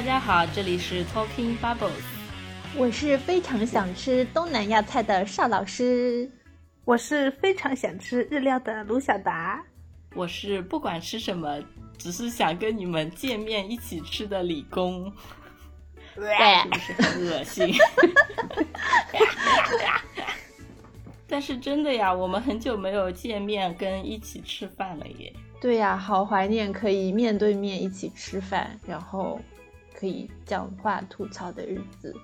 大家好，这里是 Talking Bubbles，我是非常想吃东南亚菜的邵老师，我是非常想吃日料的卢小达，我是不管吃什么，只是想跟你们见面一起吃的理工，对，是不是很恶心？但是真的呀，我们很久没有见面跟一起吃饭了耶。对呀，好怀念可以面对面一起吃饭，然后可以讲话吐槽的日子。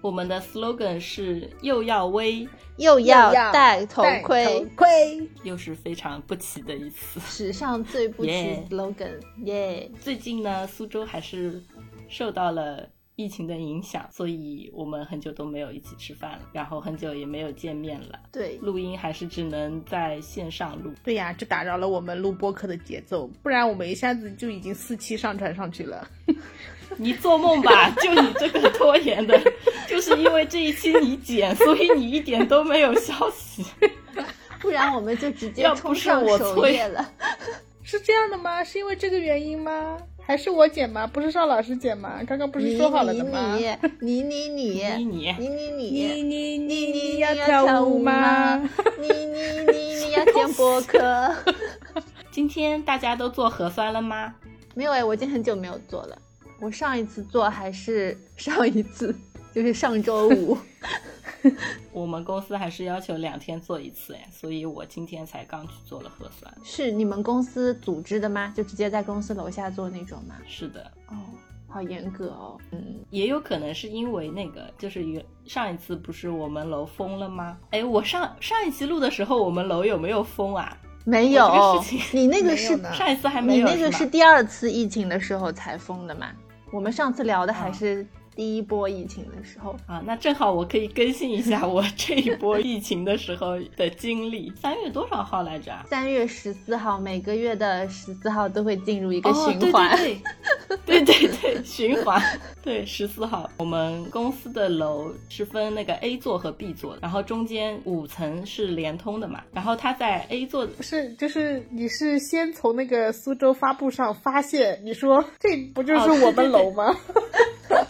我们的 slogan 是又要威又要要戴头盔头，盔，又是非常不齐的一次。史上最不齐 slogan，耶！最近呢，苏州还是受到了疫情的影响，所以我们很久都没有一起吃饭了，然后很久也没有见面了。对，录音还是只能在线上录。对呀，这打扰了我们录播客的节奏，不然我们一下子就已经四期上传上去了。你做梦吧！就你这个拖延的，就是因为这一期你剪，所以你一点都没有消息。不然我们就直接要不是冲上我催首页了。是这样的吗？是因为这个原因吗？还是我剪吗？不是邵老师剪吗？刚刚不是说好了的吗？你你你你你你你你你你你你你你要跳舞吗？你你你你要剪播客？今天大家都做核酸了吗？没有哎，我已经很久没有做了。我上一次做还是上一次，就是上周五。我们公司还是要求两天做一次哎，所以我今天才刚去做了核酸。是你们公司组织的吗？就直接在公司楼下做那种吗？是的，哦，好严格哦。嗯，也有可能是因为那个，就是原上一次不是我们楼封了吗？哎，我上上一期录的时候，我们楼有没有封啊？没有这个事情，你那个是上一次还没有你，那个是第二次疫情的时候才封的嘛？我们上次聊的还啊是第一波疫情的时候。啊，那正好我可以更新一下我 这一波疫情的时候的经历。三月多少号来着啊？三月十四号，每个月的十四号都会进入一个哦，循环。对对对，对对 对，循环。对，十四号，我们公司的楼是分那个 A 座和 B 座的，然后中间五层是连通的嘛。然后它在 A 座不是，就是你是先从那个苏州发布上发现，你说这不就是哦我们楼吗？对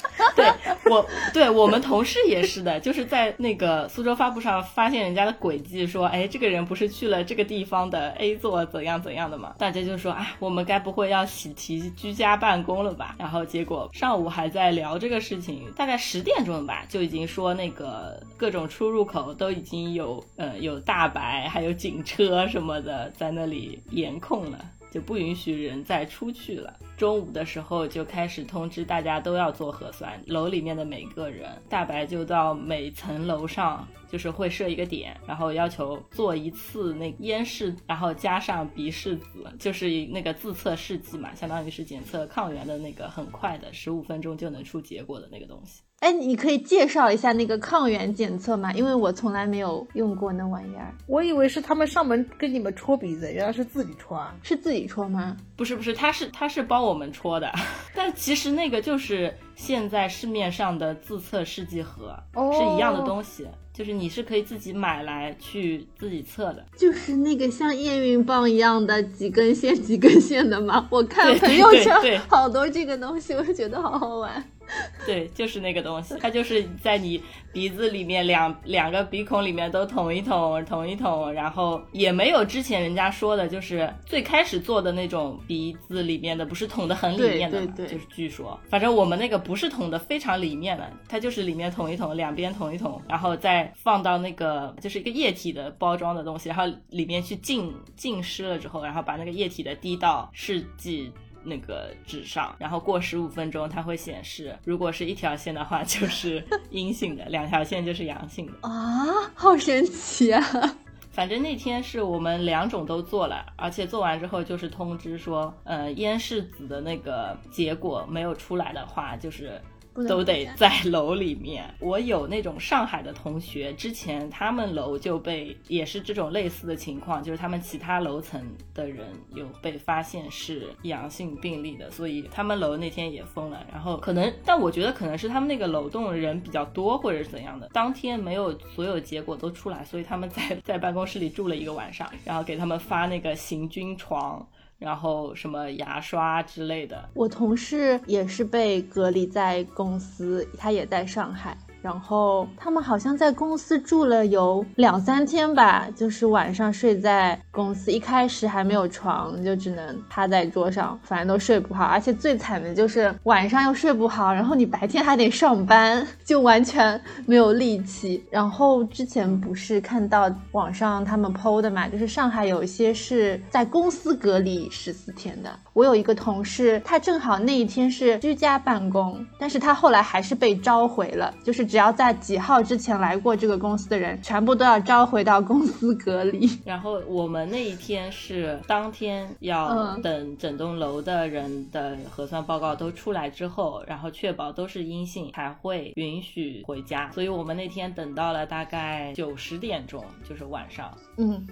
我，对我们同事也是的，就是在那个苏州发布上发现人家的轨迹，说，哎，这个人不是去了这个地方的 A 座怎样怎样的嘛？大家就说，哎，我们该不会要喜提居家办公了吧？然后结果上午还在聊这个事情，大概十点钟吧，就已经说那个各种出入口都已经有，呃，有大白，还有警车什么的在那里严控了。就不允许人再出去了。中午的时候就开始通知大家都要做核酸，楼里面的每个人，大白就到每层楼上，就是会设一个点，然后要求做一次那咽拭，然后加上鼻拭子，就是那个自测试剂嘛，相当于是检测抗原的那个很快的，十五分钟就能出结果的那个东西。哎，你可以介绍一下那个抗原检测吗？因为我从来没有用过那玩意儿，我以为是他们上门跟你们戳鼻子，原来是自己戳啊！是自己戳吗？不是不是，他是他是帮我们戳的，但其实那个就是现在市面上的自测试剂盒、哦是一样的东西，就是你是可以自己买来去自己测的。就是那个像验孕棒一样的几根线几根线的吗？我看朋友圈好多这个东西，我觉得好好玩。对，就是那个东西，它就是在你鼻子里面两两个鼻孔里面都捅一捅，捅一捅，然后也没有之前人家说的，就是最开始做的那种鼻子里面的，不是捅的很里面的嘛，对对对就是据说，反正我们那个不是捅的非常里面的，它就是里面捅一捅，两边捅一捅，然后再放到那个就是一个液体的包装的东西，然后里面去浸浸湿了之后，然后把那个液体的滴到试剂。那个纸上，然后过十五分钟，它会显示，如果是一条线的话，就是 阴性的；两条线就是阳性的。啊，好神奇啊！反正那天是我们两种都做了，而且做完之后就是通知说，呃，咽拭子的那个结果没有出来的话，就是都得在楼里面。我有那种上海的同学，之前他们楼就被也是这种类似的情况，就是他们其他楼层的人有被发现是阳性病例的，所以他们楼那天也封了。然后可能，但我觉得可能是他们那个楼栋人比较多，或者是怎样的，当天没有所有结果都出来，所以他们在在办公室里住了一个晚上，然后给他们发那个行军床。然后什么牙刷之类的。我同事也是被隔离在公司，他也在上海。然后他们好像在公司住了有两三天吧，就是晚上睡在公司，一开始还没有床，就只能趴在桌上，反正都睡不好。而且最惨的就是晚上又睡不好，然后你白天还得上班，就完全没有力气。然后之前不是看到网上他们 PO 的嘛，就是上海有一些是在公司隔离十四天的。我有一个同事，他正好那一天是居家办公，但是他后来还是被召回了，就是只要在几号之前来过这个公司的人，全部都要召回到公司隔离。然后我们那一天是当天要等整栋楼的人的核酸报告都出来之后，然后确保都是阴性才会允许回家，所以我们那天等到了大概九十点钟，就是晚上。嗯。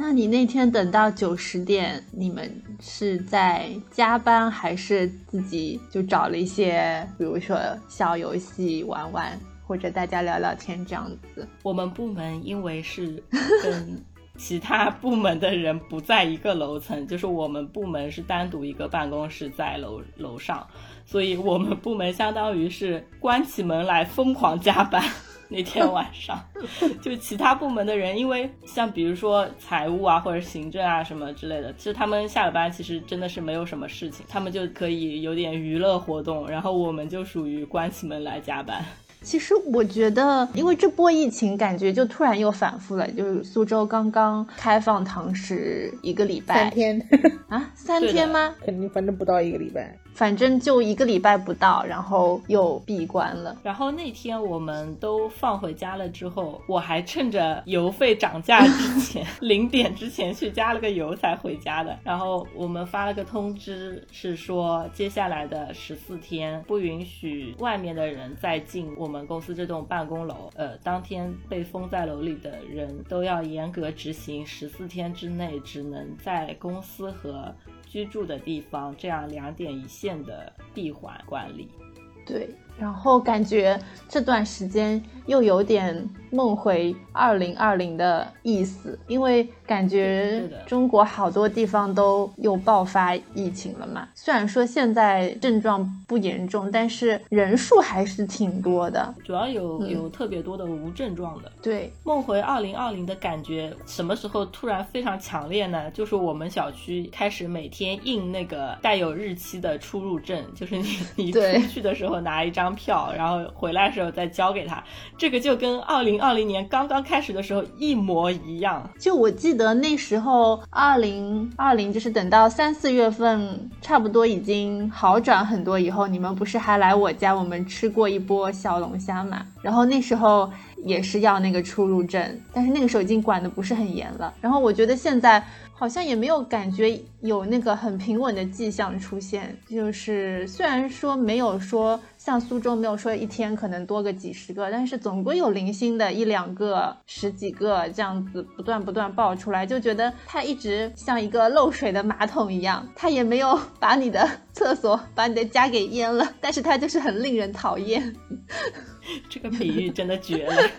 那你那天等到九十点，你们是在加班还是自己就找了一些，比如说小游戏玩玩，或者大家聊聊天这样子？我们部门因为是跟 其他部门的人不在一个楼层，就是我们部门是单独一个办公室在楼楼上，所以我们部门相当于是关起门来疯狂加班。那天晚上，就其他部门的人，因为像比如说财务啊或者行政啊什么之类的，其实他们下了班其实真的是没有什么事情，他们就可以有点娱乐活动，然后我们就属于关起门来加班。其实我觉得，因为这波疫情感觉就突然又反复了，就是苏州刚刚开放堂食一个礼拜，三天啊，三天吗？肯定，反正不到一个礼拜。反正就一个礼拜不到，然后又闭关了。然后那天我们都放回家了之后，我还趁着油费涨价之前，零点之前去加了个油才回家的。然后我们发了个通知，是说接下来的十四天不允许外面的人再进我们公司这栋办公楼。呃，当天被封在楼里的人都要严格执行十四天之内只能在公司和。居住的地方，这样两点一线的闭环管理，对。然后感觉这段时间又有点梦回二零二零的意思，因为感觉中国好多地方都又爆发疫情了嘛。虽然说现在症状不严重，但是人数还是挺多的。主要有有特别多的无症状的。对，梦回二零二零的感觉什么时候突然非常强烈呢？就是我们小区开始每天印那个带有日期的出入证，就是你你出去的时候拿一张。票，然后回来的时候再交给他，这个就跟二零二零年刚刚开始的时候一模一样。就我记得那时候，二零二零就是等到三四月份，差不多已经好转很多以后，你们不是还来我家，我们吃过一波小龙虾嘛？然后那时候也是要那个出入证，但是那个时候已经管的不是很严了。然后我觉得现在。好像也没有感觉有那个很平稳的迹象出现，就是虽然说没有说像苏州没有说一天可能多个几十个，但是总归有零星的一两个、十几个这样子不断不断爆出来，就觉得它一直像一个漏水的马桶一样，它也没有 把你的 厕所、把你的家给淹了，但是它就是很令人讨厌。这个比喻真的绝了，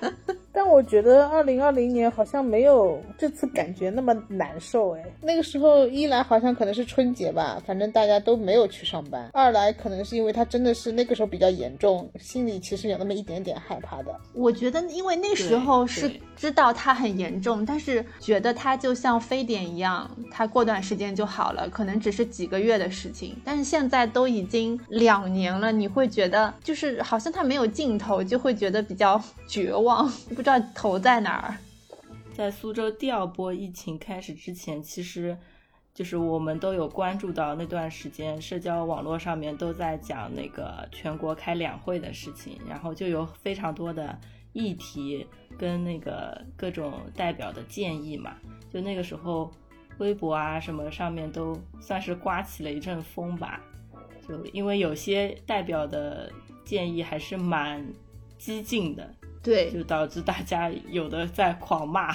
但我觉得二零二零年好像没有这次感觉那么难受哎。那个时候一来好像可能是春节吧，反正大家都没有去上班；二来可能是因为他真的是那个时候比较严重，心里其实有那么一点点害怕的。我觉得因为那时候是知道他很严重，但是觉得他就像非典一样，他过段时间就好了，可能只是几个月的事情。但是现在都已经两年了，你会觉得就是好像他没有尽头。就会觉得比较绝望，不知道头在哪儿。在苏州第二波疫情开始之前，其实就是我们都有关注到那段时间，社交网络上面都在讲那个全国开两会的事情，然后就有非常多的议题跟那个各种代表的建议嘛。就那个时候，微博啊什么上面都算是刮起了一阵风吧。就因为有些代表的建议还是蛮。激进的，对，就导致大家 有的在狂骂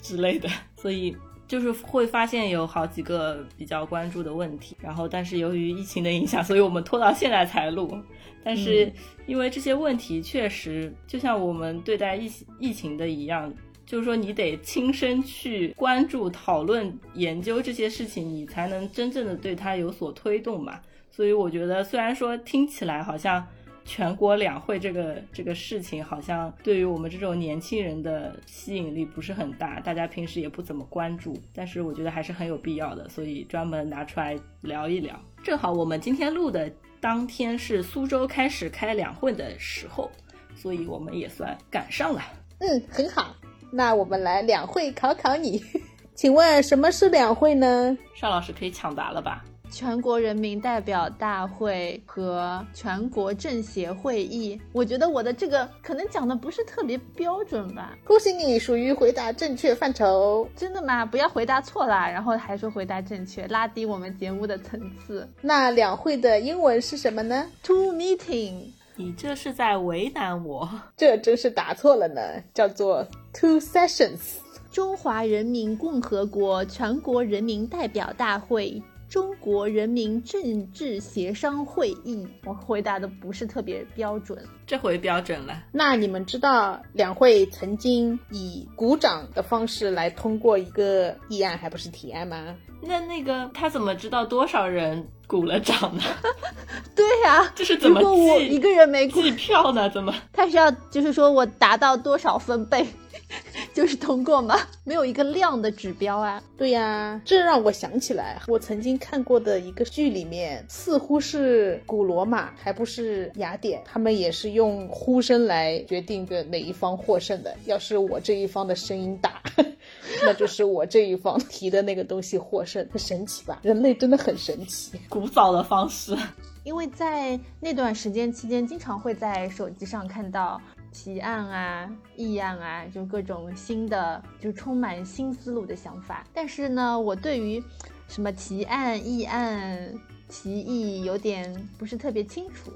之类的，所以就是会发现有好几个比较关注的问题。然后，但是由于疫情的影响，所以我们拖到现在才录。但是因为这些问题确实就像我们对待疫疫情的一样。就是说你得亲身去关注、讨论、研究这些事情，你才能真正的对它有所推动嘛。所以我觉得，虽然说听起来好像。全国两会这个这个事情，好像对于我们这种年轻人的吸引力不是很大，大家平时也不怎么关注。但是我觉得还是很有必要的，所以专门拿出来聊一聊。正好我们今天录的当天是苏州开始开两会的时候，所以我们也算赶上了。嗯，很好。那我们来两会考考你，请问什么是两会呢？邵老师可以抢答了吧？全国人民代表大会和全国政协会议，我觉得我的这个可能讲的不是特别标准吧。恭喜你，属于回答正确范畴。真的吗？不要回答错啦，然后还说回答正确，拉低我们节目的层次。那两会的英文是什么呢？Two meeting。你这是在为难我？这真是答错了呢，叫做 Two sessions。中华人民共和国全国人民代表大会。中国人民政治协商会议，我回答的不是特别标准，这回标准了。那你们知道两会曾经以鼓掌的方式来通过一个议案，还不是提案吗？那那个他怎么知道多少人鼓了掌呢？对呀，这是怎么如果我一个人没计票呢？怎么？他是要就是说我达到多少分贝？就是通过吗？没有一个量的指标啊。对呀，这让我想起来，我曾经看过的一个剧里面，似乎是古罗马，还不是雅典，他们也是用呼声来决定的哪一方获胜的。要是我这一方的声音大，那就是我这一方提的那个东西获胜，很神奇吧？人类真的很神奇，古早的方式。因为在那段时间期间，经常会在手机上看到。提案啊，议案啊，就各种新的，就充满新思路的想法。但是呢，我对于什么提案、议案、提议有点不是特别清楚。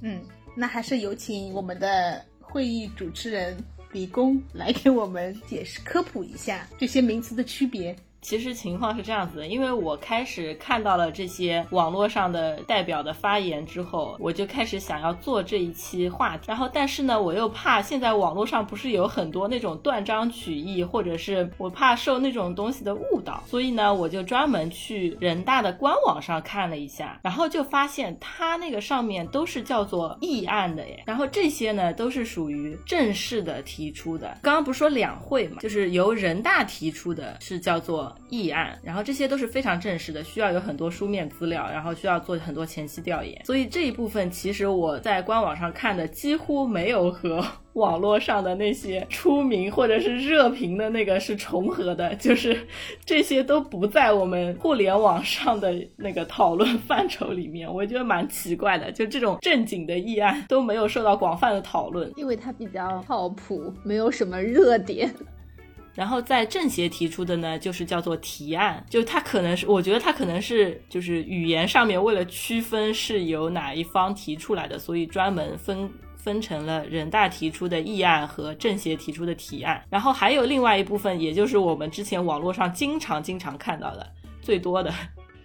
嗯，那还是有请我们的会议主持人李工来给我们解释科普一下这些名词的区别。其实情况是这样子的，因为我开始看到了这些网络上的代表的发言之后，我就开始想要做这一期话题。然后，但是呢，我又怕现在网络上不是有很多那种断章取义，或者是我怕受那种东西的误导，所以呢，我就专门去人大的官网上看了一下，然后就发现它那个上面都是叫做议案的耶。然后这些呢，都是属于正式的提出的。刚刚不是说两会嘛，就是由人大提出的，是叫做。议案，然后这些都是非常正式的，需要有很多书面资料，然后需要做很多前期调研，所以这一部分其实我在官网上看的几乎没有和 网络上的那些出名或者是热评的那个是重合的，就是 这些都不在我们互联网上的那个讨论范畴里面，我觉得蛮奇怪的，就这种正经的议案都没有受到广泛的讨论，因为它比较靠谱，没有什么热点。然后在政协提出的呢，就是叫做提案，就它可能是，我觉得它可能是就是语言上面为了区分是由哪一方提出来的，所以专门分分成了人大提出的议案和政协提出的提案。然后还有另外一部分，也就是我们之前网络上经常经常看到的最多的。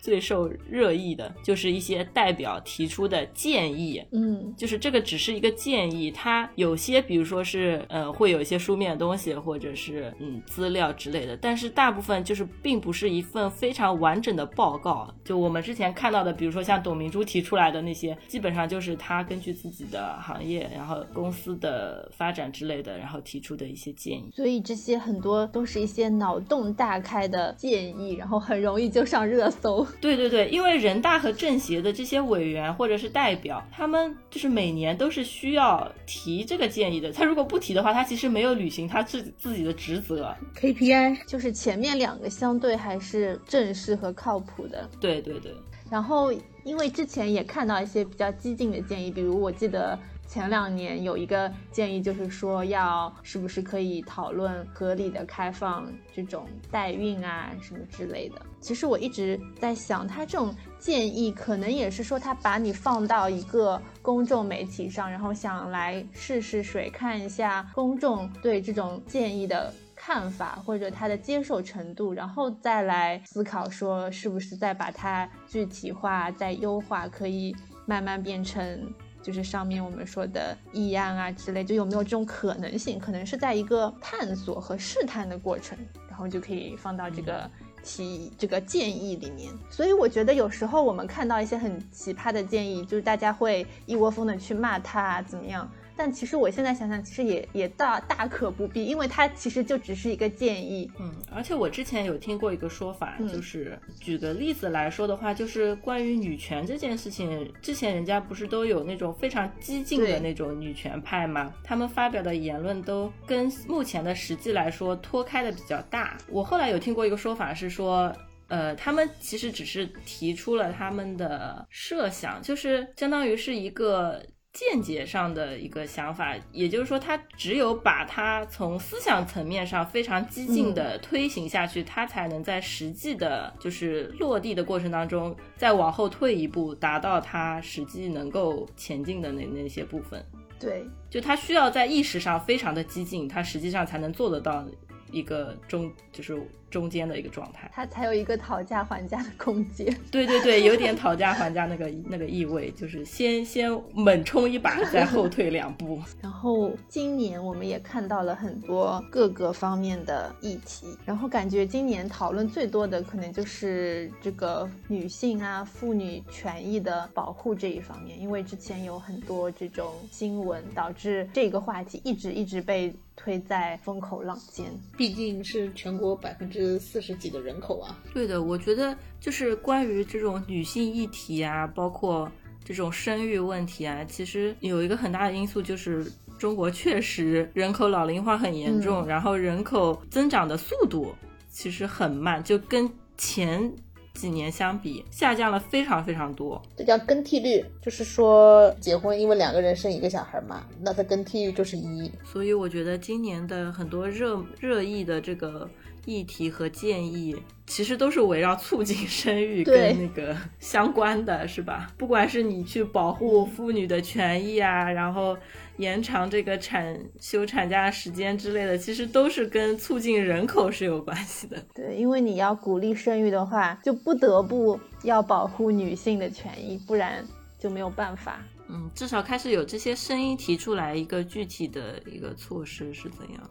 最受热议的就是一些代表提出的建议，嗯，就是这个只是一个建议，它有些比如说是呃会有一些书面的东西或者是嗯资料之类的，但是大部分就是并不是一份非常完整的报告。就我们之前看到的，比如说像董明珠提出来的那些，基本上就是他根据自己的行业，然后公司的发展之类的，然后提出的一些建议。所以这些很多都是一些脑洞大开的建议，然后很容易就上热搜。对对对，因为人大和政协的这些委员或者是代表，他们就是每年都是需要提这个建议的。他如果不提的话，他其实没有履行他自自己的职责。KPI 就是前面两个相对还是正式和靠谱的。对对对。然后因为之前也看到一些比较激进的建议，比如我记得。前两年有一个建议，就是说要是不是可以讨论合理的开放这种代孕啊什么之类的。其实我一直在想，他这种建议可能也是说他把你放到一个公众媒体上，然后想来试试水，看一下公众对这种建议的看法或者他的接受程度，然后再来思考说是不是再把它具体化、再优化，可以慢慢变成。就是上面我们说的议案啊之类，就有没有这种可能性？可能是在一个探索和试探的过程，然后就可以放到这个提这个建议里面。所以我觉得有时候我们看到一些很奇葩的建议，就是大家会一窝蜂的去骂他怎么样。但其实我现在想想，其实也也大大可不必，因为它其实就只是一个建议。嗯，而且我之前有听过一个说法，嗯就是举个例子来说的话，就是关于女权这件事情，之前人家不是都有那种非常激进的那种女权派吗？他们发表的言论都跟目前的实际来说脱开的比较大。我后来有听过一个说法是说。呃，他们其实只是提出了他们的设想，就是相当于是一个见解上的一个想法，也就是说，他只有把他从思想层面上非常激进的推行下去，他才能在实际的，就是落地的过程当中，再往后退一步，达到他实际能够前进的那那些部分。对，就他需要在意识上非常的激进，他实际上才能做得到一个中，就是中间的一个状态。它才有一个讨价还价的空间。对对对，有点讨价还价那个那个意味，就是先先猛冲一把，再后退两步。然后今年我们也看到了很多各个方面的议题，然后感觉今年讨论最多的可能就是这个女性啊、妇女权益的保护这一方面，因为之前有很多这种新闻，导致这个话题一直一直被推在风口浪尖。毕竟是全国百分之四十几的人口啊。对的，我觉得就是关于这种女性议题啊，包括这种生育问题啊，其实有一个很大的因素就是中国确实人口老龄化很严重，嗯然后人口增长的速度其实很慢，就跟前几年相比下降了非常非常多。这叫更替率，就是说结婚因为两个人生一个小孩嘛，那它更替率就是一。所以我觉得今年的很多热热议的这个议题和建议，其实都是围绕促进生育跟那个 相关的，是吧？不管是你去保护妇女的权益啊，然后延长这个产休产假时间之类的，其实都是跟促进人口是有关系的。对，因为你要鼓励生育的话，就不得不要保护女性的权益，不然就没有办法。嗯，至少开始有这些声音提出来一个具体的一个措施是怎样，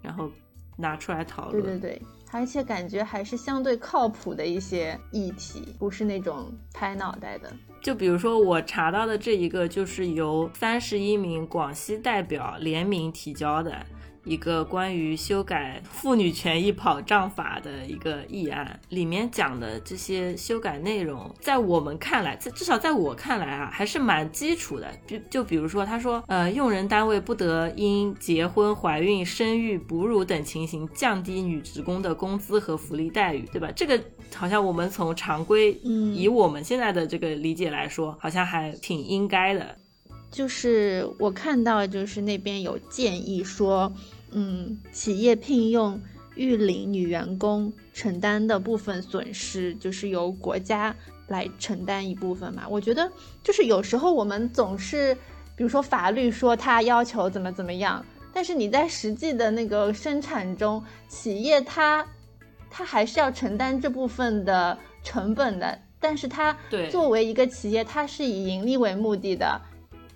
然后拿出来讨论。对对对，而且感觉还是相对靠谱的一些议题，不是那种拍脑袋的。就比如说我查到的这一个，就是由三十一名广西代表联名提交的一个关于修改妇女权益保障法的一个议案，里面讲的这些修改内容，在我们看来，至至少在我看来啊，还是蛮基础的。就就比如说，他说，呃，用人单位不得因结婚、怀孕、生育、哺乳等情形降低女职工的工资和福利待遇，对吧？这个好像我们从常规，嗯以我们现在的这个理解来说，好像还挺应该的。就是我看到，就是那边有建议说，嗯，企业聘用育龄女员工承担的部分损失，就是由国家来承担一部分嘛。我觉得，就是有时候我们总是，比如说法律说它要求怎么怎么样，但是你在实际的那个生产中，企业它它还是要承担这部分的成本的。但是它对作为一个企业，它是以盈利为目的的，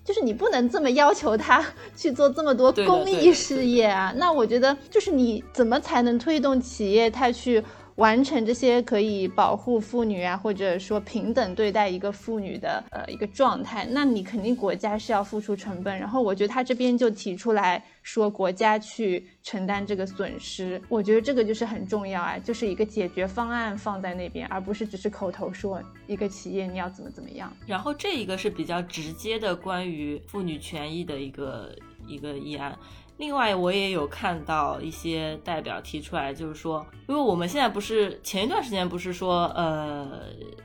就是你不能这么要求他 去做这么多公益事业啊。那我觉得，就是你怎么才能推动企业它去完成这些可以保护妇女啊，或者说平等对待一个妇女的呃一个状态？那你肯定国家是要付出成本。然后我觉得他这边就提出来说，国家去承担这个损失，我觉得这个就是很重要啊，就是一个解决方案放在那边，而不是只是口头说一个企业你要怎么怎么样。然后这一个是比较直接的关于妇女权益的一个一个议案。另外，我也有看到一些代表提出来，就是说，因为我们现在不是前一段时间不是说，呃，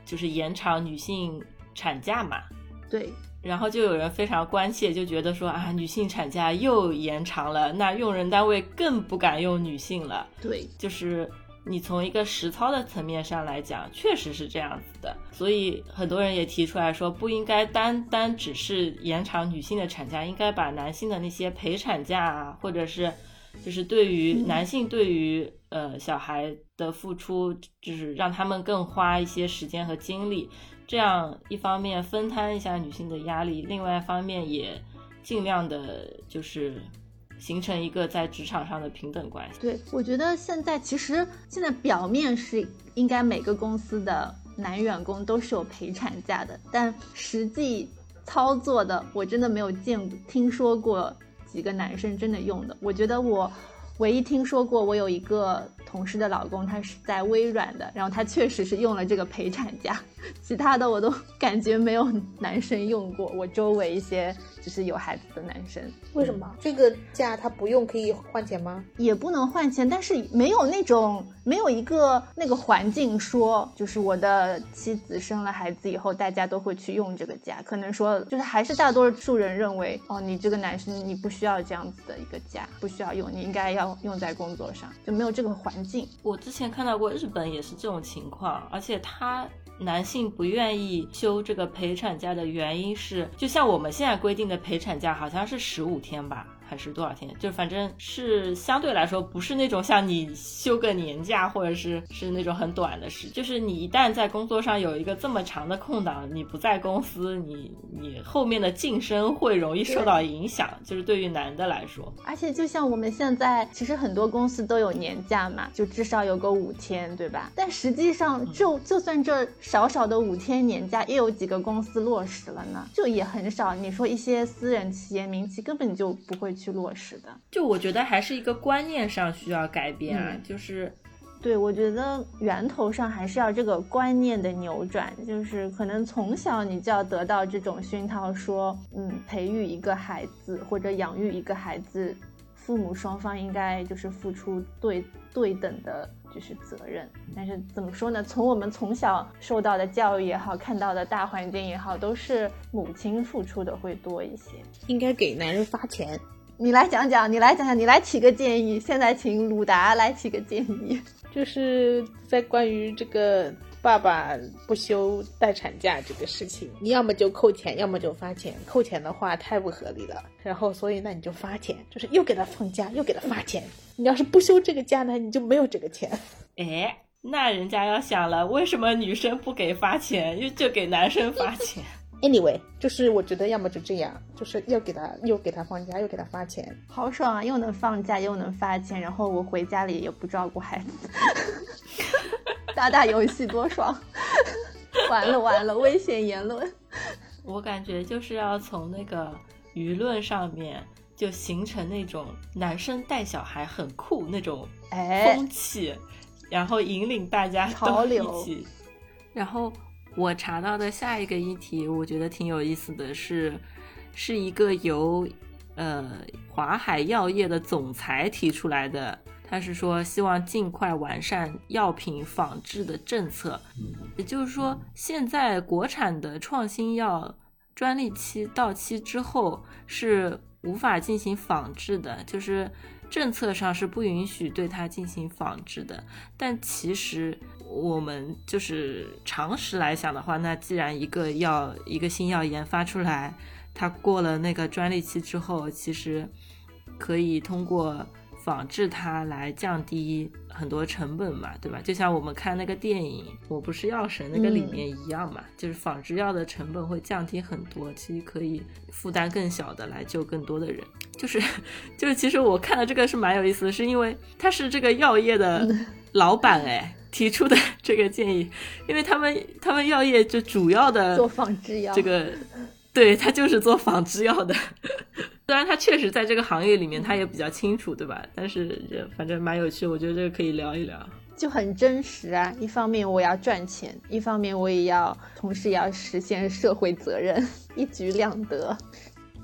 就是延长女性产假嘛，对，然后就有人非常关切，就觉得说啊，女性产假又延长了，那用人单位更不敢用女性了。对，就是你从一个实操的层面上来讲，确实是这样子的。所以很多人也提出来说，不应该单单只是延长女性的产假，应该把男性的那些陪产假啊，或者是就是对于男性对于呃小孩的付出，就是让他们更花一些时间和精力，这样一方面分摊一下女性的压力，另外一方面也尽量的就是形成一个在职场上的平等关系。对，我觉得现在其实现在表面是应该每个公司的男员工都是有陪产假的，但实际操作的我真的没有见过听说过几个男生真的用的。我觉得我唯一听说过，我有一个同事的老公，他是在微软的，然后他确实是用了这个陪产假，其他的我都 感觉没有男生用过。我周围一些就是有孩子的男生，为什么这个假他不用可以换钱吗？也不能换钱，但是没有那种没有一个那个环境说，就是我的妻子生了孩子以后，大家都会去用这个假。可能说就是还是大多数人认为，哦，你这个男生你不需要这样子的一个假，不需要用，你应该要用在工作上，就没有这个环境。我之前看到过日本也是这种情况，而且他男性不愿意休这个陪产假的原因是，就像我们现在规定的陪产假好像是十五天吧。还是多少天？就反正是相对来说不是那种像你休个年假或者是是那种很短的事，就是你一旦在工作上有一个这么长的空档，你不在公司，你你后面的晋升会容易受到影响。就是对于男的来说，而且就像我们现在，其实很多公司都有年假嘛，就至少有个五天，对吧？但实际上，就就算这少少的五天年假，又有几个公司落实了呢？就也很少。你说一些私人企业、民企根本就不会去落实的。就我觉得还是一个观念上需要改变啊，就是。对，我觉得源头上还是要这个观念的扭转，就是可能从小你就要得到这种熏陶，说，嗯，培育一个孩子或者养育一个孩子，父母双方应该就是付出对对等的，就是责任。但是怎么说呢？从我们从小受到的教育也好，看到的大环境也好，都是母亲付出的会多一些。应该给男人发钱。你来讲讲，你来讲讲，你来提个建议。现在请鲁达来提个建议。就是在关于这个爸爸不休待产假这个事情，你要么就扣钱，要么就发钱。扣钱的话太不合理了，然后所以那你就发钱，就是又给他放假，又给他发钱。你要是不休这个假呢，你就没有这个钱。哎，那人家要想了，为什么女生不给发钱，又就给男生发钱？Anyway，就是我觉得要么就这样，就是要给他又给他放假，又给他发钱，好爽啊！又能放假，又能发钱，然后我回家里也不照顾孩子，打打游戏多爽！完了完了，危险言论。我感觉就是要从那个舆论上面就形成那种男生带小孩很酷那种哎风气，然后引领大家都潮流一起。然后我查到的下一个议题，我觉得挺有意思的是，是一个由呃华海药业的总裁提出来的。他是说，希望尽快完善药品仿制的政策，也就是说，现在国产的创新药专利期到期之后是无法进行仿制的，就是政策上是不允许对它进行仿制的。但其实我们就是常识来想的话，那既然一个药一个新药研发出来，它过了那个专利期之后，其实可以通过仿制它来降低很多成本嘛，对吧？就像我们看那个电影《我不是药神》那个里面一样嘛，就是仿制药的成本会降低很多，其实可以负担更小的来救更多的人。就是就是，其实我看到这个是蛮有意思的，是因为他是这个药业的 老板哎提出的这个建议，因为他们他们药业就主要的做仿制药这个。对他就是做仿制药的，虽然他确实在这个行业里面他也比较清楚，对吧？但是这反正蛮有趣，我觉得这个可以聊一聊。就很真实啊！一方面我要赚钱，一方面我也要，同时也要实现社会责任，一举两得。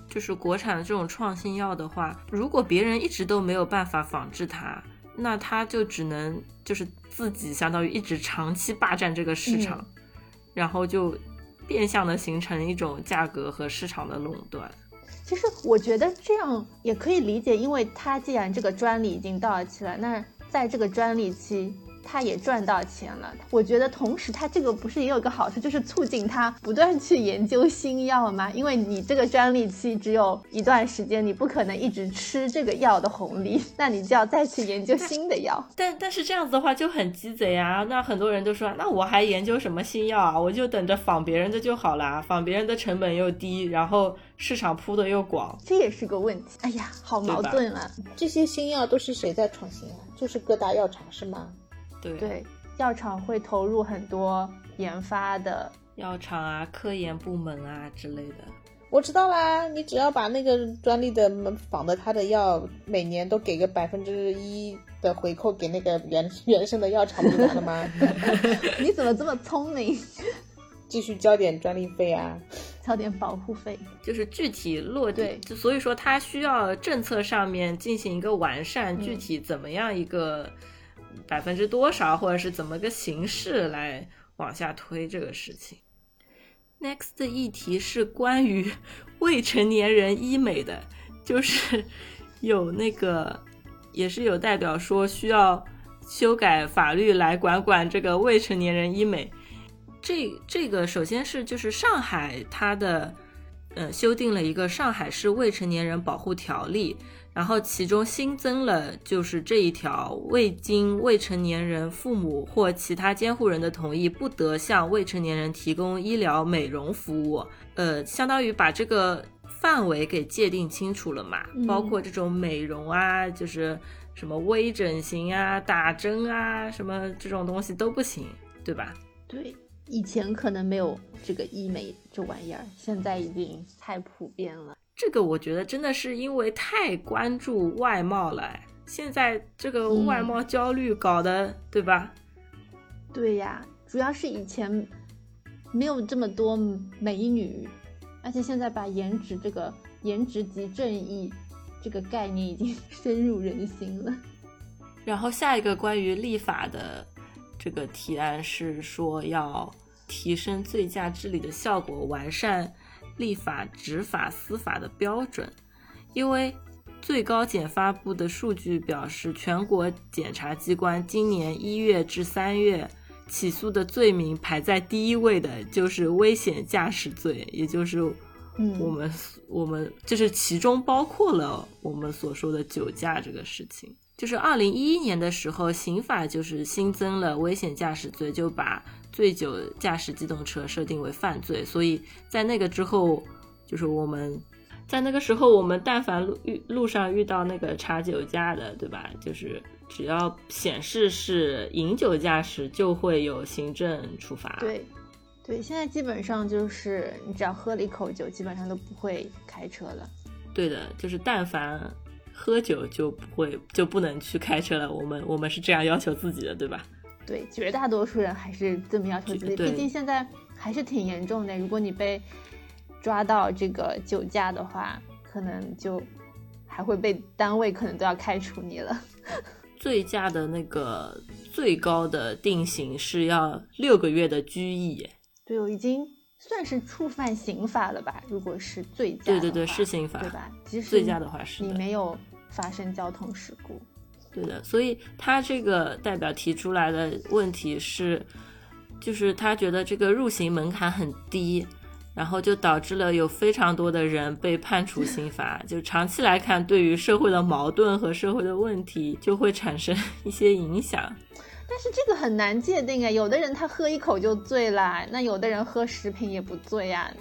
就是国产的这种创新药的话，如果别人一直都没有办法仿制它，那他就只能就是自己相当于一直长期霸占这个市场，嗯然后就变相的形成一种价格和市场的垄断。其实我觉得这样也可以理解，因为他既然这个专利已经到期了，那在这个专利期，他也赚到钱了。我觉得同时他这个不是也有个好处，就是促进他不断去研究新药吗？因为你这个专利期只有一段时间，你不可能一直吃这个药的红利，那你就要再去研究新的药。但但是这样子的话就很鸡贼啊！那很多人都说，那我还研究什么新药啊？我就等着仿别人的就好啦，仿别人的成本又低，然后市场铺的又广，这也是个问题。哎呀，好矛盾啊！这些新药都是谁在创新啊？就是各大药厂是吗？对对，药厂会投入很多研发的，药厂啊、科研部门啊之类的。我知道啦，你只要把那个专利的仿的他的药，每年都给个百分之一的回扣给那个原原生的药厂，不就完了吗？你怎么这么聪明？继续交点专利费啊，交点保护费，就是具体落地对。就所以说，它需要政策上面进行一个完善，具体怎么样一个百分之多少，或者是怎么个形式来往下推这个事情。Next 的议题是关于未成年人医美的，就是有那个也是有代表说需要修改法律来管管这个未成年人医美。这这个首先是就是上海它的呃修订了一个上海市未成年人保护条例，然后其中新增了就是这一条，未经未成年人父母或其他监护人的同意，不得向未成年人提供医疗美容服务。呃，相当于把这个范围给界定清楚了嘛，包括这种美容啊，就是什么微整形啊、打针啊，什么这种东西都不行，对吧？对。以前可能没有这个医美这玩意儿，现在已经太普遍了。这个我觉得真的是因为太关注外貌了，现在这个外貌焦虑搞的，对吧？对呀，主要是以前没有这么多美女，而且现在把颜值这个颜值即正义这个概念已经 深入人心了。然后下一个关于立法的这个提案是说要。提升醉驾治理的效果，完善立法、执法、司法的标准。因为最高检发布的数据表示，全国检察机关今年一月至三月起诉的罪名排在第一位的就是危险驾驶罪，也就是我们我们就是其中包括了我们所说的酒驾这个事情。就是二零一一年的时候，刑法就是新增了危险驾驶罪，就把醉酒驾驶机动车设定为犯罪。所以在那个之后，就是我们在那个时候，我们但凡路遇路上遇到那个查酒驾的，对吧？就是只要显示是饮酒驾驶，就会有行政处罚。对，对，现在基本上就是你只要喝了一口酒，基本上都不会开车了。对的，就是但凡。喝酒就不会就不能去开车了，我们我们是这样要求自己的，对吧？对，绝大多数人还是这么要求自己，毕竟现在还是挺严重的。如果你被抓到这个酒驾的话，可能就还会被单位可能都要开除你了。醉驾的那个最高的定刑是要六个月的拘役。对，我已经算是触犯刑法了吧？如果是醉驾，对对对，是刑法，对吧？即使醉驾的话是你没有。发生交通事故，对的，所以他这个代表提出来的问题是，就是他觉得这个入刑门槛很低，然后就导致了有非常多的人被判处刑罚，就长期来看，对于社会的矛盾和社会的问题就会产生一些影响。但是这个很难界定啊，有的人他喝一口就醉了，那有的人喝十瓶也不醉呀，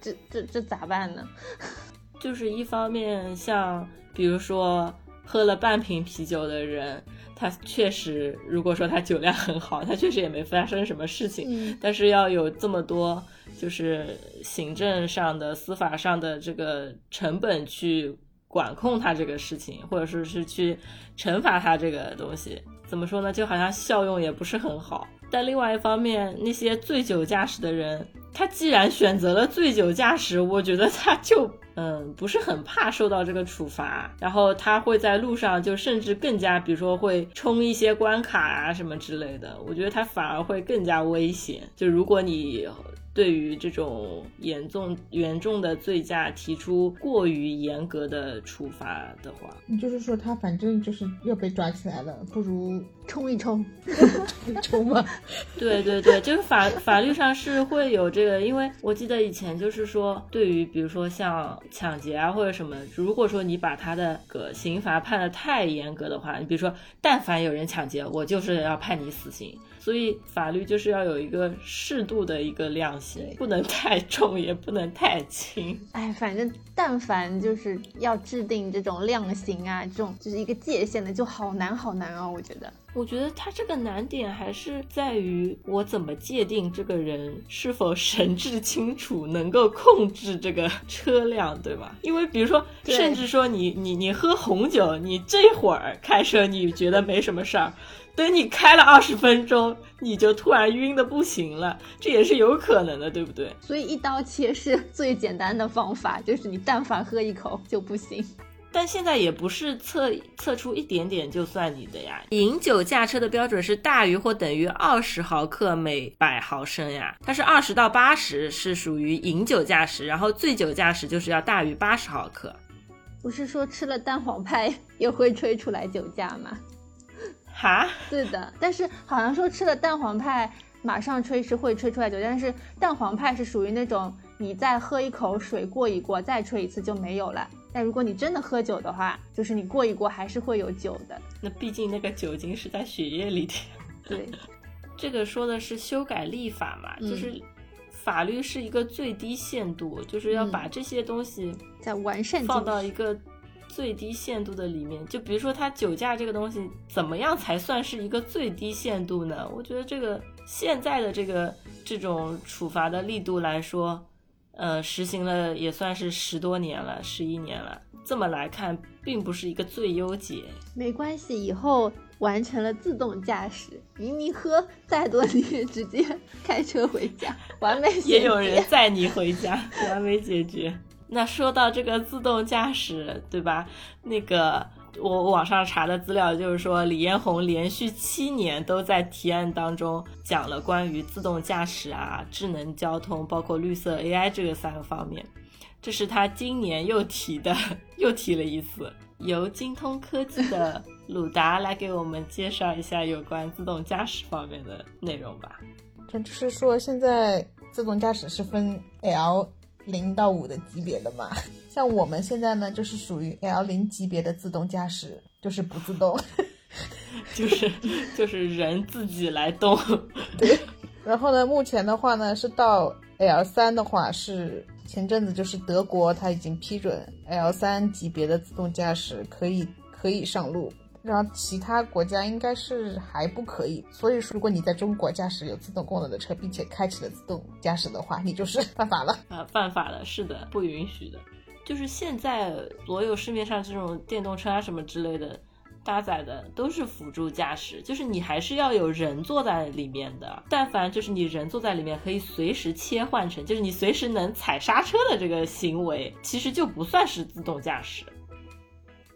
这这这咋办呢？就是一方面像。比如说喝了半瓶啤酒的人，他确实，如果说他酒量很好，他确实也没发生什么事情。但是要有这么多，就是行政上的、司法上的这个成本去管控他这个事情，或者说是去惩罚他这个东西，怎么说呢？就好像效用也不是很好。但另外一方面，那些醉酒驾驶的人，他既然选择了醉酒驾驶，我觉得他就。嗯，不是很怕受到这个处罚，然后他会在路上就甚至更加，比如说会冲一些关卡啊什么之类的，我觉得他反而会更加危险。就如果你。对于这种严重严重的醉驾提出过于严格的处罚的话，你就是说他反正就是要被抓起来了，不如冲一冲，冲一冲嘛。对 对对，就是法法律上是会有这个，因为我记得以前就是说，对于比如说像抢劫啊或者什么，如果说你把他的个刑罚判的太严格的话，你比如说但凡有人抢劫，我就是要判你死刑。所以法律就是要有一个适度的一个量刑，不能太重，也不能太轻。哎，反正但凡就是要制定这种量刑啊，这种就是一个界限的，就好难好难啊！我觉得，我觉得他这个难点还是在于我怎么界定这个人是否神志清楚，能够控制这个车辆，对吧？因为比如说，甚至说你你你喝红酒，你这会儿开车你觉得没什么事儿。等你开了二十分钟，你就突然晕的不行了，这也是有可能的，对不对？所以一刀切是最简单的方法，就是你但凡喝一口就不行。但现在也不是测测出一点点就算你的呀，饮酒驾车的标准是大于或等于二十毫克每百毫升呀，它是二十到八十是属于饮酒驾驶，然后醉酒驾驶就是要大于八十毫克。不是说吃了蛋黄派也会吹出来酒驾吗？哈，是的，但是好像说吃了蛋黄派马上吹是会吹出来酒，但是蛋黄派是属于那种你再喝一口水过一过再吹一次就没有了。但如果你真的喝酒的话，就是你过一过还是会有酒的。那毕竟那个酒精是在血液里的。对，这个说的是修改立法嘛，就是法律是一个最低限度，就是要把这些东西再完善放到一个。最低限度的里面，就比如说他酒驾这个东西，怎么样才算是一个最低限度呢？我觉得这个现在的这个这种处罚的力度来说，呃，实行了也算是十多年了，十一年了。这么来看，并不是一个最优解。没关系，以后完成了自动驾驶，明明喝再多你也直接开车回家，完美。也有人载你回家，完美解决。那说到这个自动驾驶，对吧？那个我网上查的资料就是说，李彦宏连续七年都在提案当中讲了关于自动驾驶啊、智能交通，包括绿色 AI 这个三个方面。这是他今年又提的，又提了一次。由精通科技的鲁达来给我们介绍一下有关自动驾驶方面的内容吧。就是说，现在自动驾驶是分 L。零到五的级别的嘛，像我们现在呢，就是属于 L 零级别的自动驾驶，就是不自动，就是就是人自己来动。对，然后呢，目前的话呢，是到 L 三的话，是前阵子就是德国它已经批准 L 三级别的自动驾驶可以可以上路。然后其他国家应该是还不可以，所以说如果你在中国驾驶有自动功能的车，并且开启了自动驾驶的话，你就是犯法了 啊！犯法了，是的，不允许的。就是现在所有市面上这种电动车啊什么之类的搭载的都是辅助驾驶，就是你还是要有人坐在里面的。但凡就是你人坐在里面，可以随时切换成，就是你随时能踩刹车的这个行为，其实就不算是自动驾驶。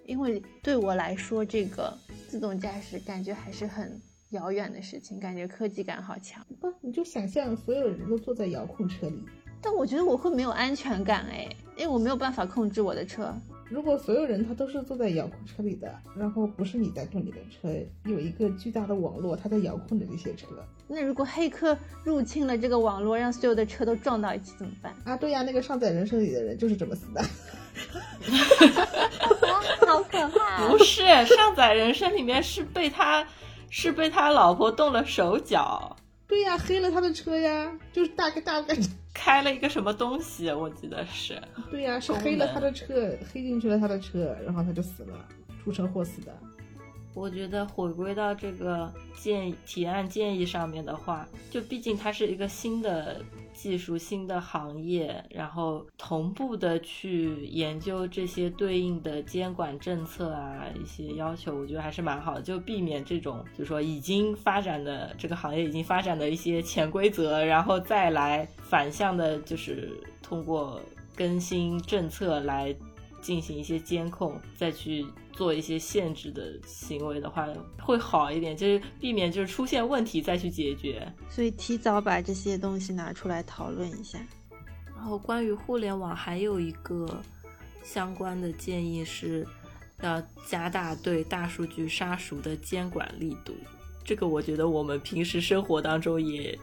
因为对我来说，这个自动驾驶感觉还是很遥远的事情，感觉科技感好强。不，你就想象所有人都坐在遥控车里，但我觉得我会没有安全感哎，因为我没有办法控制我的车。如果所有人他都是坐在遥控车里的，然后不是你在动你的车，有一个巨大的网络，它在遥控着这些车。那如果黑客入侵了这个网络，让所有的车都撞到一起怎么办？啊，对呀，那个上载人生里的人就是这么死的。好可怕！不是上载人生里面是被他，是被他老婆动了手脚。对呀，黑了他的车呀，就是大概大概开了一个什么东西，我记得是。对呀，是黑了他的车，黑进去了他的车，然后他就死了，出车祸死的。我觉得回归到这个建提案建议上面的话，就毕竟它是一个新的技术、新的行业，然后同步的去研究这些对应的监管政策啊，一些要求，我觉得还是蛮好的，就避免这种，就是说已经发展的这个行业已经发展的一些潜规则，然后再来反向的，就是通过更新政策来进行一些监控，再去做一些限制的行为的话，会好一点，就是避免就是出现问题再去解决。所以提早把这些东西拿出来讨论一下。然后关于互联网还有一个相关的建议是，要加大对大数据杀熟的监管力度。这个我觉得我们平时生活当中也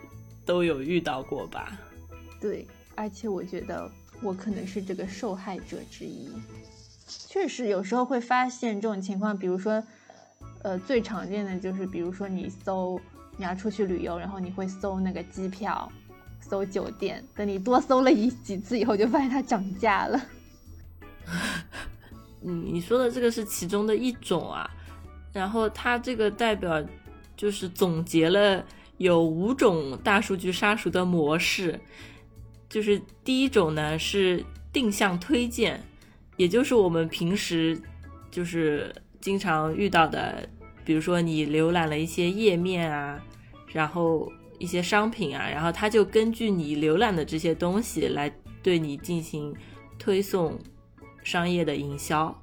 都有遇到过吧。对，而且我觉得我可能是这个受害者之一。确实，有时候会发现这种情况，比如说，呃，最常见的就是，比如说你搜你要出去旅游，然后你会搜那个机票、搜酒店，等你多搜了一几次以后，就发现它涨价了。嗯，你说的这个是其中的一种啊，然后它这个代表就是总结了有五种大数据杀熟的模式，就是第一种呢是定向推荐，也就是我们平时就是经常遇到的，比如说你浏览了一些页面啊，然后一些商品啊，然后它就根据你浏览的这些东西来对你进行推送。商业的营销，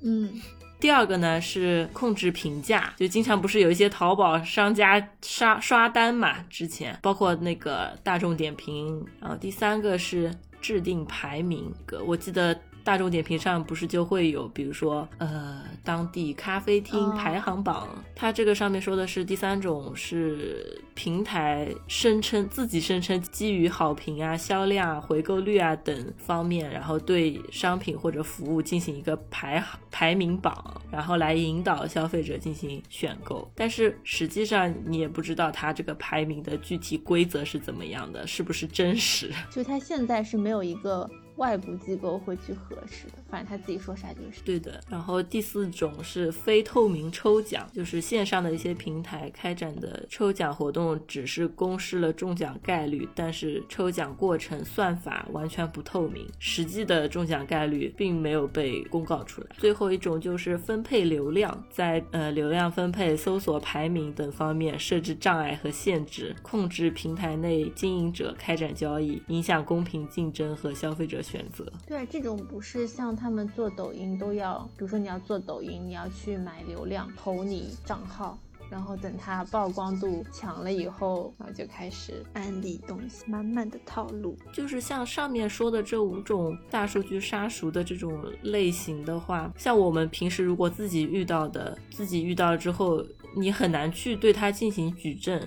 嗯，第二个呢是控制评价，就经常不是有一些淘宝商家刷刷单嘛，之前包括那个大众点评，然后第三个是制定排名，我记得。大众点评上不是就会有，比如说，呃，当地咖啡厅排行榜，它这个上面说的是第三种是平台声称自己声称基于好评啊、销量啊、回购率啊等方面，然后对商品或者服务进行一个排排名榜，然后来引导消费者进行选购。但是实际上你也不知道它这个排名的具体规则是怎么样的，是不是真实？就它现在是没有一个。外部机构会去核实的，反正他自己说啥就是对的。然后第四种是非透明抽奖，就是线上的一些平台开展的抽奖活动，只是公示了中奖概率，但是抽奖过程算法完全不透明，实际的中奖概率并没有被公告出来。最后一种就是分配流量，在呃流量分配、搜索排名等方面设置障碍和限制，控制平台内经营者开展交易，影响公平竞争和消费者。选择对这种不是像他们做抖音都要，比如说你要做抖音，你要去买流量投你账号，然后等它曝光度强了以后，然后就开始安利东西，满满的套路。就是像上面说的这五种大数据杀熟的这种类型的话，像我们平时如果自己遇到的，自己遇到了之后，你很难去对它进行举证。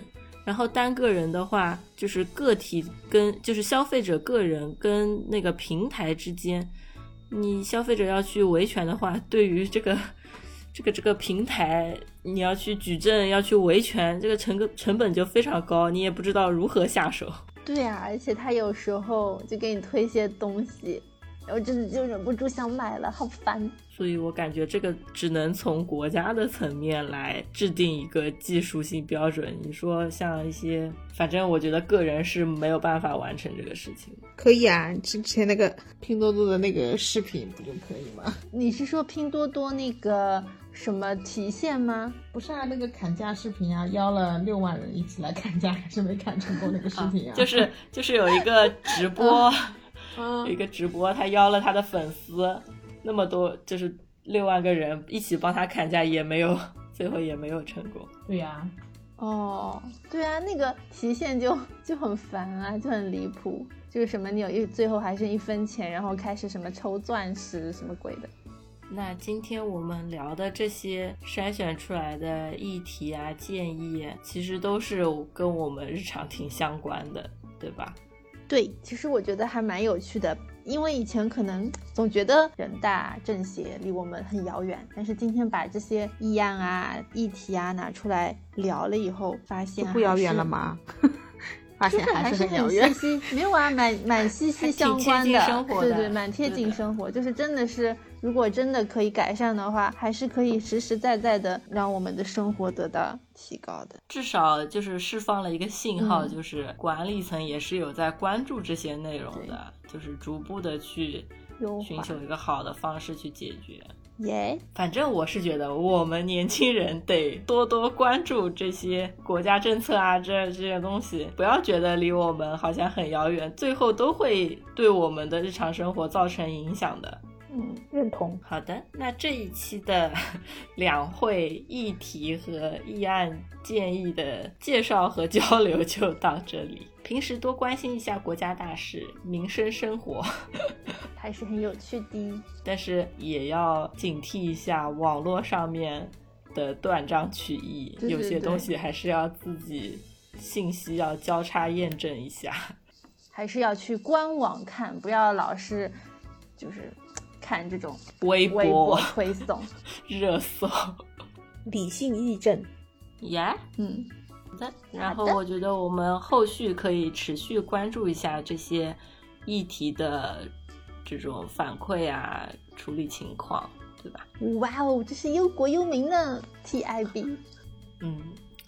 然后单个人的话，就是个体跟就是消费者个人跟那个平台之间，你消费者要去维权的话，对于这个 这个这个平台，你要去举证要去维权，这个成个成本就非常高，你也不知道如何下手。对呀，而且他有时候就给你推些东西。然后真的就忍不住想买了，好烦。所以我感觉这个只能从国家的层面来制定一个技术性标准。你说像一些，反正我觉得个人是没有办法完成这个事情。可以啊，之前那个拼多多的那个视频不就可以吗？你是说拼多多那个什么提现吗？不是啊，那个砍价视频啊，邀了六万人一起来砍价，还是没砍成功那个视频啊。就是就是有一个直播。有一个直播，他邀了他的粉丝，那么多就是六万个人一起帮他砍价，也没有，最后也没有成功。对呀，哦，对啊，那个提现就 就很烦啊，就很离谱，就是什么你有一最后还剩一分钱，然后开始什么抽钻石什么鬼的。那今天我们聊的这些筛选出来的议题啊、建议，其实都是跟我们日常挺相关的，对吧？对，其实我觉得还蛮有趣的，因为以前可能总觉得人大政协离我们很遥远，但是今天把这些议案啊、议题啊拿出来聊了以后，发现不遥远了吗？发现还是很遥远，没有啊，蛮蛮息息相关的，对对，蛮贴近生活，就是真的是。如果真的可以改善的话，还是可以实实在在的让我们的生活得到提高的。至少就是释放了一个信号，就是管理层也是有在关注这些内容的，就是逐步的去寻求一个好的方式去解决。耶，反正我是觉得，我们年轻人得多多关注这些国家政策啊，这这些东西，不要觉得离我们好像很遥远，最后都会对我们的日常生活造成影响的。嗯，认同。好的，那这一期的两会议题和议案建议的介绍和交流就到这里。平时多关心一下国家大事、民生生活，还是很有趣的。但是也要警惕一下网络上面的断章取义，对对有些对东西还是要自己信息要交叉验证一下。还是要去官网看，不要老是就是看这种微微博博推送。热搜，理性议政，耶、嗯，好的，然后我觉得我们后续可以持续关注一下这些议题的这种反馈啊、处理情况，对吧？哇哦，这是忧国忧民呢，TIB。嗯，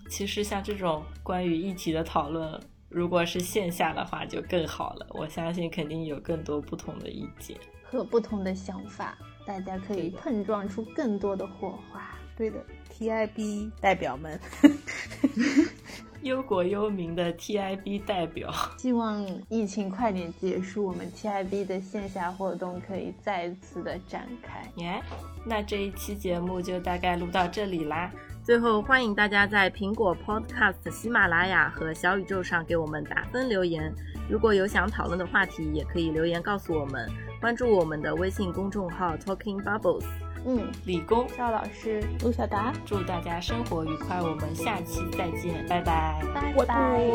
其实像这种关于议题的讨论，如果是线下的话就更好了。我相信肯定有更多不同的意见。和不同的想法，大家可以碰撞出更多的火花。对的，TIB 代表们，忧国忧民的 TIB 代表，希望疫情快点结束，我们 TIB 的线下活动可以再次的展开。耶、那这一期节目就大概录到这里啦。最后，欢迎大家在苹果 Podcast、喜马拉雅和小宇宙上给我们打分留言。如果有想讨论的话题，也可以留言告诉我们。关注我们的微信公众号 Talking Bubbles，嗯，理工，赵老师，陆小达，祝大家生活愉快，我们下期再见，拜拜。拜拜。